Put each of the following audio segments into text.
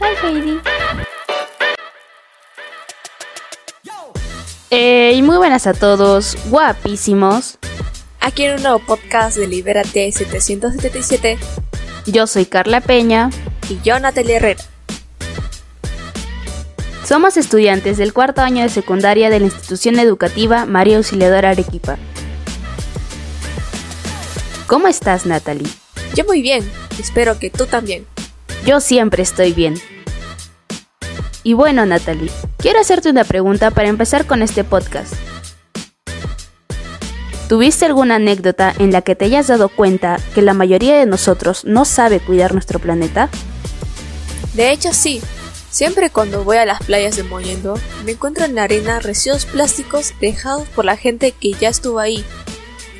Hi Heidi. y muy buenas a todos, guapísimos. Aquí en un nuevo podcast de Libérate 777. Yo soy Carla Peña. Y yo Natalia Herrera. Somos estudiantes del cuarto año de secundaria de la institución educativa María Auxiliadora Arequipa. ¿Cómo estás, Natalie? Yo muy bien, espero que tú también. Yo siempre estoy bien. Y bueno, Natalie, quiero hacerte una pregunta para empezar con este podcast. ¿Tuviste alguna anécdota en la que te hayas dado cuenta que la mayoría de nosotros no sabe cuidar nuestro planeta? De hecho, sí. Siempre cuando voy a las playas de Mollendo, me encuentro en la arena residuos plásticos dejados por la gente que ya estuvo ahí.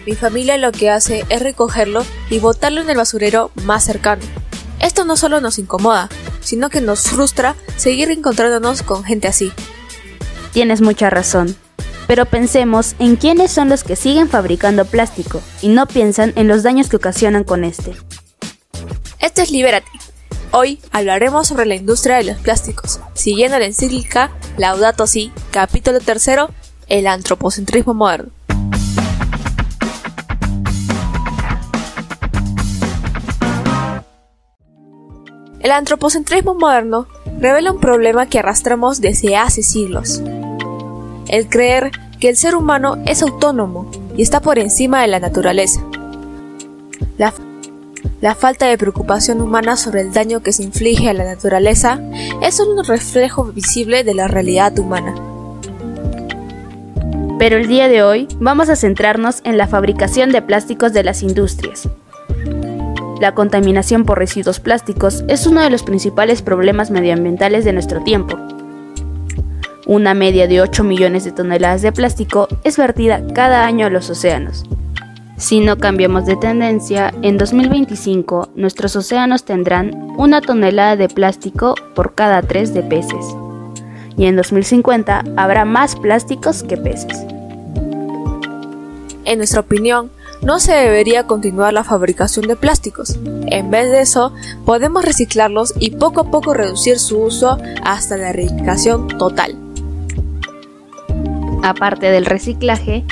Mi familia lo que hace es recogerlo y botarlo en el basurero más cercano. Esto no solo nos incomoda, sino que nos frustra seguir encontrándonos con gente así. Tienes mucha razón. Pero pensemos en quiénes son los que siguen fabricando plástico y no piensan en los daños que ocasionan con este. Esto es Liberati. Hoy hablaremos sobre la industria de los plásticos, siguiendo la encíclica Laudato Si, capítulo tercero, el antropocentrismo moderno. El antropocentrismo moderno revela un problema que arrastramos desde hace siglos. El creer que el ser humano es autónomo y está por encima de la naturaleza. La, falta de preocupación humana sobre el daño que se inflige a la naturaleza es un reflejo visible de la realidad humana. Pero el día de hoy vamos a centrarnos en la fabricación de plásticos de las industrias, la contaminación por residuos plásticos es uno de los principales problemas medioambientales de nuestro tiempo. Una media de 8 millones de toneladas de plástico es vertida cada año a los océanos. Si no cambiamos de tendencia, en 2025 nuestros océanos tendrán una tonelada de plástico por cada 3 de peces. Y en 2050 habrá más plásticos que peces. En nuestra opinión, no se debería continuar la fabricación de plásticos. En vez de eso, podemos reciclarlos y poco a poco reducir su uso hasta la erradicación total. Aparte del reciclaje,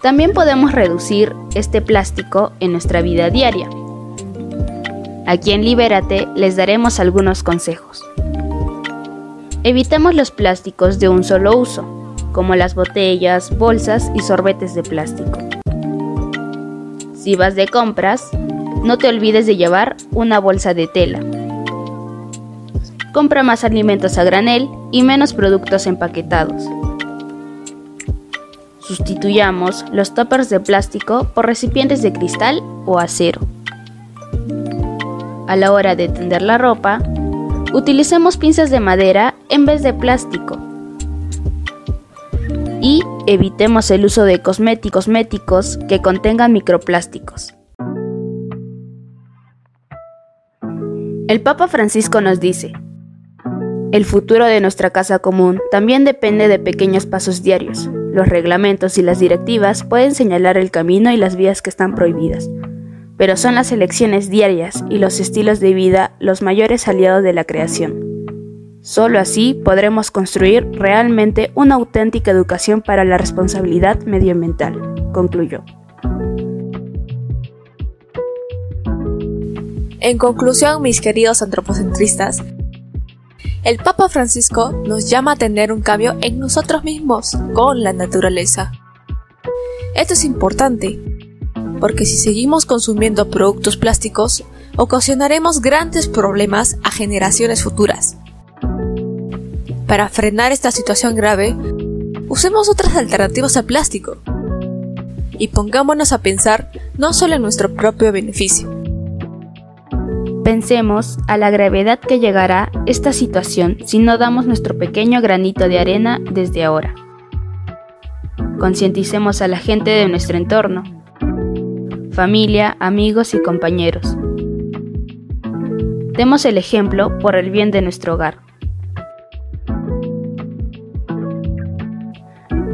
también podemos reducir este plástico en nuestra vida diaria. Aquí en Libérate les daremos algunos consejos. Evitemos los plásticos de un solo uso, como las botellas, bolsas y sorbetes de plástico. Si vas de compras, no te olvides de llevar una bolsa de tela. Compra más alimentos a granel y menos productos empaquetados. Sustituyamos los toppers de plástico por recipientes de cristal o acero. A la hora de tender la ropa, utilicemos pinzas de madera en vez de plástico. Y evitemos el uso de cosméticos méticos que contengan microplásticos. El Papa Francisco nos dice, el futuro de nuestra casa común también depende de pequeños pasos diarios. Los reglamentos y las directivas pueden señalar el camino y las vías que están prohibidas, pero son las elecciones diarias y los estilos de vida los mayores aliados de la creación. Solo así podremos construir realmente una auténtica educación para la responsabilidad medioambiental, concluyó. En conclusión, mis queridos antropocentristas, el Papa Francisco nos llama a tener un cambio en nosotros mismos, con la naturaleza. Esto es importante, porque si seguimos consumiendo productos plásticos, ocasionaremos grandes problemas a generaciones futuras. Para frenar esta situación grave, usemos otras alternativas al plástico y pongámonos a pensar no solo en nuestro propio beneficio. Pensemos a la gravedad que llegará esta situación si no damos nuestro pequeño granito de arena desde ahora. Concienticemos a la gente de nuestro entorno, familia, amigos y compañeros. Demos el ejemplo por el bien de nuestro hogar.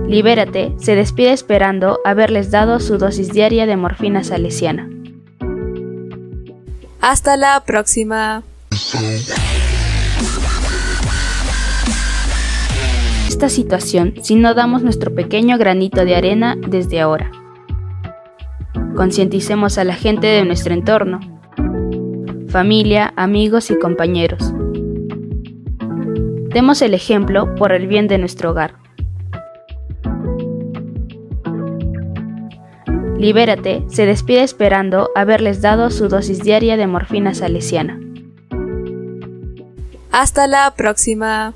Libérate se despide esperando haberles dado su dosis diaria de morfina salesiana. Hasta la próxima. Esta situación si no damos nuestro pequeño granito de arena desde ahora. Concienticemos a la gente de nuestro entorno, familia, amigos y compañeros. Demos el ejemplo por el bien de nuestro hogar. Libérate se despide esperando haberles dado su dosis diaria de morfina salesiana. Hasta la próxima.